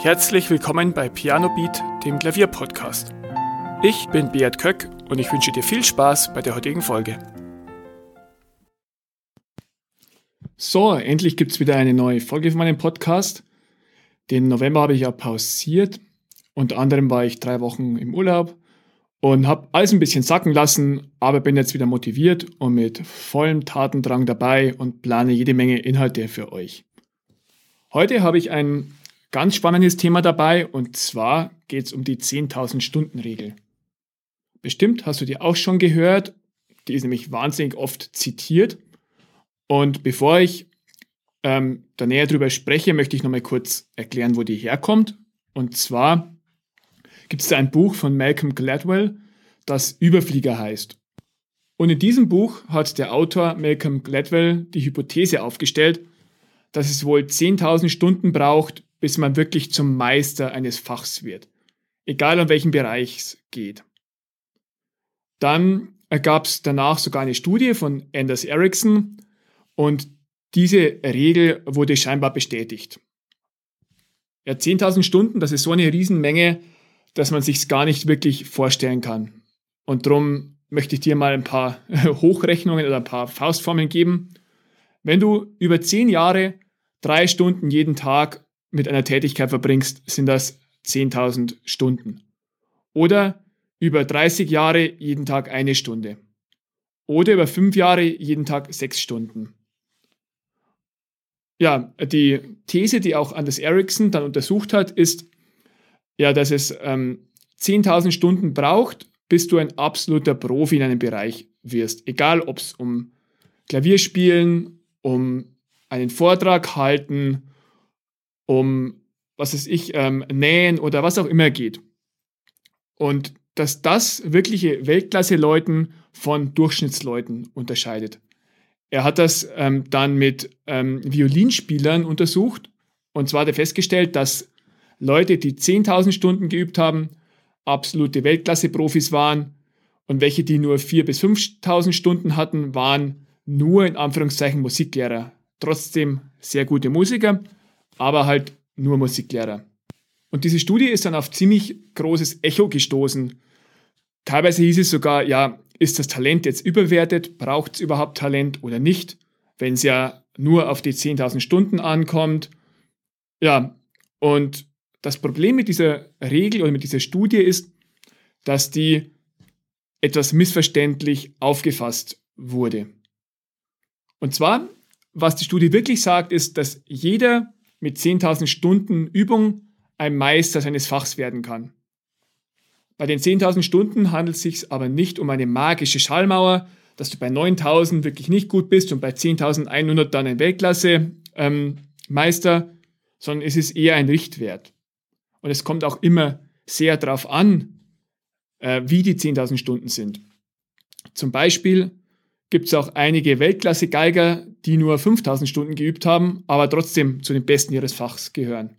Herzlich willkommen bei Piano Beat, dem Klavierpodcast. Ich bin Beat Köck und ich wünsche dir viel Spaß bei der heutigen Folge. So, endlich gibt es wieder eine neue Folge von meinem Podcast. Den November habe ich ja pausiert. Unter anderem war ich drei Wochen im Urlaub und habe alles ein bisschen sacken lassen, aber bin jetzt wieder motiviert und mit vollem Tatendrang dabei und plane jede Menge Inhalte für euch. Heute habe ich ein ganz spannendes Thema dabei und zwar geht es um die 10.000 Stunden Regel. Bestimmt hast du die auch schon gehört, die ist nämlich wahnsinnig oft zitiert. Und bevor ich ähm, da näher drüber spreche, möchte ich nochmal kurz erklären, wo die herkommt. Und zwar gibt es da ein Buch von Malcolm Gladwell, das Überflieger heißt. Und in diesem Buch hat der Autor Malcolm Gladwell die Hypothese aufgestellt, dass es wohl 10.000 Stunden braucht, bis man wirklich zum Meister eines Fachs wird. Egal um welchen Bereich es geht. Dann ergab es danach sogar eine Studie von Anders Ericsson und diese Regel wurde scheinbar bestätigt. Ja, 10.000 Stunden, das ist so eine Riesenmenge, dass man sich gar nicht wirklich vorstellen kann. Und darum möchte ich dir mal ein paar Hochrechnungen oder ein paar Faustformeln geben. Wenn du über 10 Jahre drei Stunden jeden Tag mit einer Tätigkeit verbringst, sind das 10.000 Stunden. Oder über 30 Jahre jeden Tag eine Stunde. Oder über fünf Jahre jeden Tag sechs Stunden. Ja, die These, die auch Anders Ericsson dann untersucht hat, ist, ja, dass es ähm, 10.000 Stunden braucht, bis du ein absoluter Profi in einem Bereich wirst. Egal, ob es um Klavierspielen, um einen Vortrag halten um, was weiß ich, ähm, Nähen oder was auch immer geht. Und dass das wirkliche Weltklasse-Leuten von Durchschnittsleuten unterscheidet. Er hat das ähm, dann mit ähm, Violinspielern untersucht und zwar hat er festgestellt, dass Leute, die 10.000 Stunden geübt haben, absolute Weltklasse-Profis waren und welche, die nur 4.000 bis 5.000 Stunden hatten, waren nur in Anführungszeichen Musiklehrer. Trotzdem sehr gute Musiker aber halt nur Musiklehrer. Und diese Studie ist dann auf ziemlich großes Echo gestoßen. Teilweise hieß es sogar, ja, ist das Talent jetzt überwertet? Braucht es überhaupt Talent oder nicht? Wenn es ja nur auf die 10.000 Stunden ankommt. Ja, und das Problem mit dieser Regel oder mit dieser Studie ist, dass die etwas missverständlich aufgefasst wurde. Und zwar, was die Studie wirklich sagt, ist, dass jeder mit 10.000 Stunden Übung ein Meister seines Fachs werden kann. Bei den 10.000 Stunden handelt es sich aber nicht um eine magische Schallmauer, dass du bei 9.000 wirklich nicht gut bist und bei 10.100 dann ein Weltklasse-Meister, ähm, sondern es ist eher ein Richtwert. Und es kommt auch immer sehr darauf an, äh, wie die 10.000 Stunden sind. Zum Beispiel gibt es auch einige Weltklasse-Geiger, die nur 5000 Stunden geübt haben, aber trotzdem zu den Besten ihres Fachs gehören.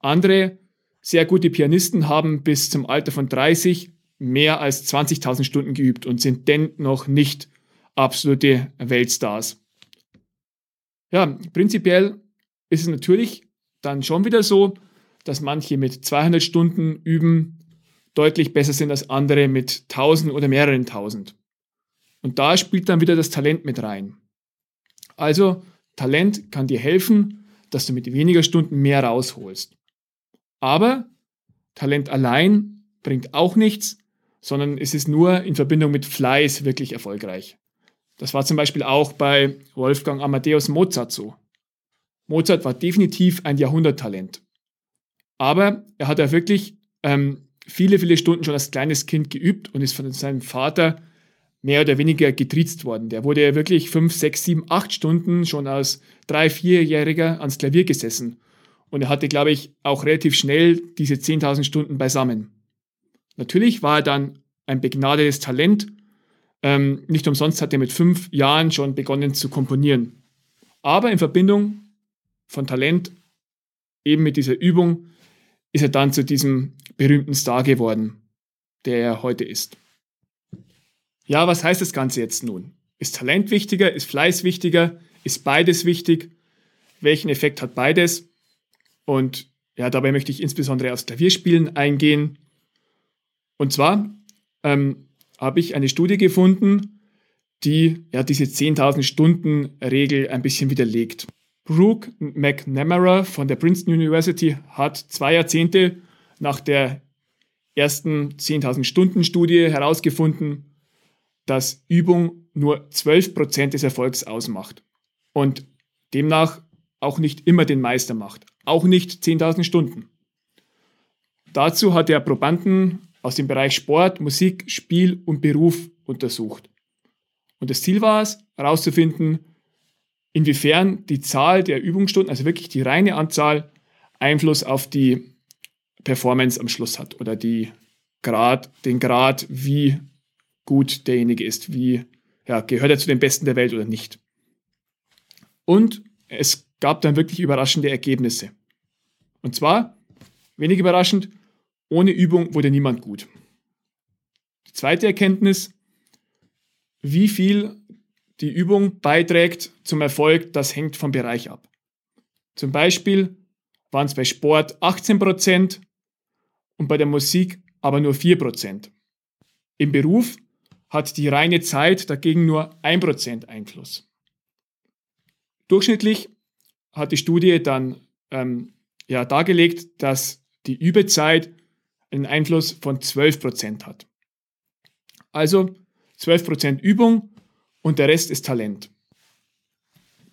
Andere sehr gute Pianisten haben bis zum Alter von 30 mehr als 20.000 Stunden geübt und sind dennoch nicht absolute Weltstars. Ja, prinzipiell ist es natürlich dann schon wieder so, dass manche mit 200 Stunden üben deutlich besser sind als andere mit 1000 oder mehreren 1000. Und da spielt dann wieder das Talent mit rein. Also, Talent kann dir helfen, dass du mit weniger Stunden mehr rausholst. Aber Talent allein bringt auch nichts, sondern es ist nur in Verbindung mit Fleiß wirklich erfolgreich. Das war zum Beispiel auch bei Wolfgang Amadeus Mozart so. Mozart war definitiv ein Jahrhunderttalent. Aber er hat ja wirklich ähm, viele, viele Stunden schon als kleines Kind geübt und ist von seinem Vater mehr oder weniger getriezt worden. Der wurde ja wirklich fünf, sechs, sieben, acht Stunden schon als drei, vierjähriger ans Klavier gesessen. Und er hatte, glaube ich, auch relativ schnell diese 10.000 Stunden beisammen. Natürlich war er dann ein begnadetes Talent. Ähm, nicht umsonst hat er mit fünf Jahren schon begonnen zu komponieren. Aber in Verbindung von Talent, eben mit dieser Übung, ist er dann zu diesem berühmten Star geworden, der er heute ist. Ja, was heißt das Ganze jetzt nun? Ist Talent wichtiger? Ist Fleiß wichtiger? Ist beides wichtig? Welchen Effekt hat beides? Und ja, dabei möchte ich insbesondere aufs Klavierspielen eingehen. Und zwar ähm, habe ich eine Studie gefunden, die ja diese 10.000 Stunden Regel ein bisschen widerlegt. Brooke McNamara von der Princeton University hat zwei Jahrzehnte nach der ersten 10.000 Stunden Studie herausgefunden, dass Übung nur 12% des Erfolgs ausmacht und demnach auch nicht immer den Meister macht, auch nicht 10.000 Stunden. Dazu hat er Probanden aus dem Bereich Sport, Musik, Spiel und Beruf untersucht. Und das Ziel war es, herauszufinden, inwiefern die Zahl der Übungsstunden, also wirklich die reine Anzahl, Einfluss auf die Performance am Schluss hat oder die Grad, den Grad, wie gut derjenige ist, wie ja, gehört er zu den Besten der Welt oder nicht. Und es gab dann wirklich überraschende Ergebnisse. Und zwar, wenig überraschend, ohne Übung wurde niemand gut. Die zweite Erkenntnis, wie viel die Übung beiträgt zum Erfolg, das hängt vom Bereich ab. Zum Beispiel waren es bei Sport 18% und bei der Musik aber nur 4%. Im Beruf hat die reine Zeit dagegen nur 1% Einfluss. Durchschnittlich hat die Studie dann ähm, ja, dargelegt, dass die Übezeit einen Einfluss von 12% hat. Also 12% Übung und der Rest ist Talent.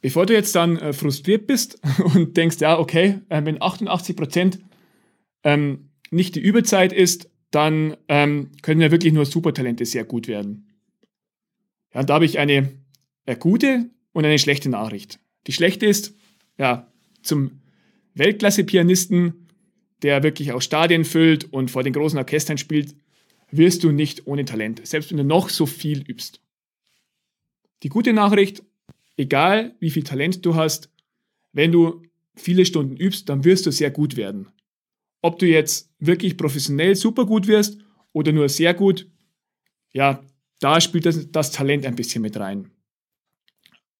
Bevor du jetzt dann äh, frustriert bist und denkst, ja, okay, äh, wenn 88% ähm, nicht die Übezeit ist, dann ähm, können ja wirklich nur Supertalente sehr gut werden. Ja, und da habe ich eine, eine gute und eine schlechte Nachricht. Die schlechte ist, ja, zum Weltklasse-Pianisten, der wirklich auch Stadien füllt und vor den großen Orchestern spielt, wirst du nicht ohne Talent, selbst wenn du noch so viel übst. Die gute Nachricht, egal wie viel Talent du hast, wenn du viele Stunden übst, dann wirst du sehr gut werden. Ob du jetzt wirklich professionell super gut wirst oder nur sehr gut, ja, da spielt das, das Talent ein bisschen mit rein.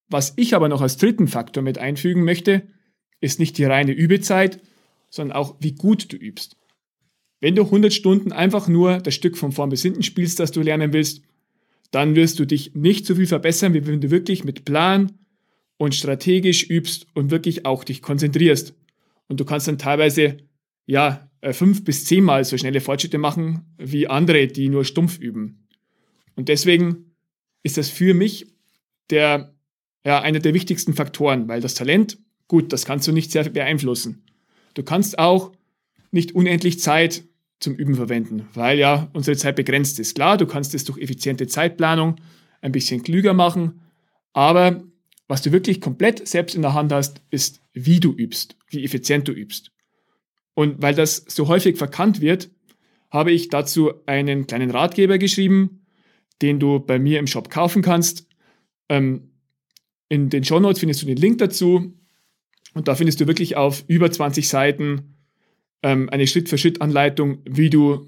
Was ich aber noch als dritten Faktor mit einfügen möchte, ist nicht die reine Übezeit, sondern auch wie gut du übst. Wenn du 100 Stunden einfach nur das Stück von vorn bis hinten spielst, das du lernen willst, dann wirst du dich nicht so viel verbessern, wie wenn du wirklich mit Plan und strategisch übst und wirklich auch dich konzentrierst. Und du kannst dann teilweise, ja, äh, fünf bis zehnmal so schnelle Fortschritte machen wie andere, die nur stumpf üben. Und deswegen ist das für mich der, ja, einer der wichtigsten Faktoren, weil das Talent, gut, das kannst du nicht sehr beeinflussen. Du kannst auch nicht unendlich Zeit zum Üben verwenden, weil ja unsere Zeit begrenzt ist. Klar, du kannst es durch effiziente Zeitplanung ein bisschen klüger machen, aber was du wirklich komplett selbst in der Hand hast, ist, wie du übst, wie effizient du übst. Und weil das so häufig verkannt wird, habe ich dazu einen kleinen Ratgeber geschrieben, den du bei mir im Shop kaufen kannst. Ähm, in den Show Notes findest du den Link dazu und da findest du wirklich auf über 20 Seiten ähm, eine Schritt-für-Schritt-Anleitung, wie du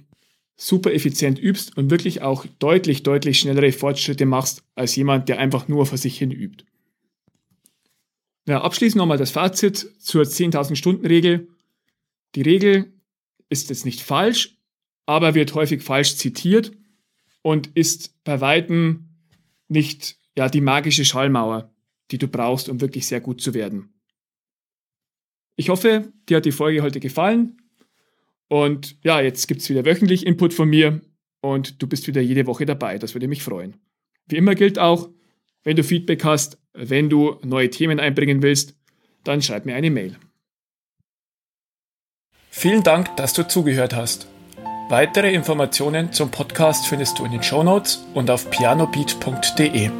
super effizient übst und wirklich auch deutlich, deutlich schnellere Fortschritte machst als jemand, der einfach nur vor sich hin übt. Ja, abschließend nochmal das Fazit zur 10.000 Stunden Regel. Die Regel ist jetzt nicht falsch, aber wird häufig falsch zitiert und ist bei weitem nicht ja, die magische Schallmauer, die du brauchst, um wirklich sehr gut zu werden. Ich hoffe, dir hat die Folge heute gefallen. Und ja, jetzt gibt es wieder wöchentlich Input von mir und du bist wieder jede Woche dabei. Das würde mich freuen. Wie immer gilt auch, wenn du Feedback hast, wenn du neue Themen einbringen willst, dann schreib mir eine Mail. Vielen Dank, dass du zugehört hast. Weitere Informationen zum Podcast findest du in den Show Notes und auf pianobeat.de.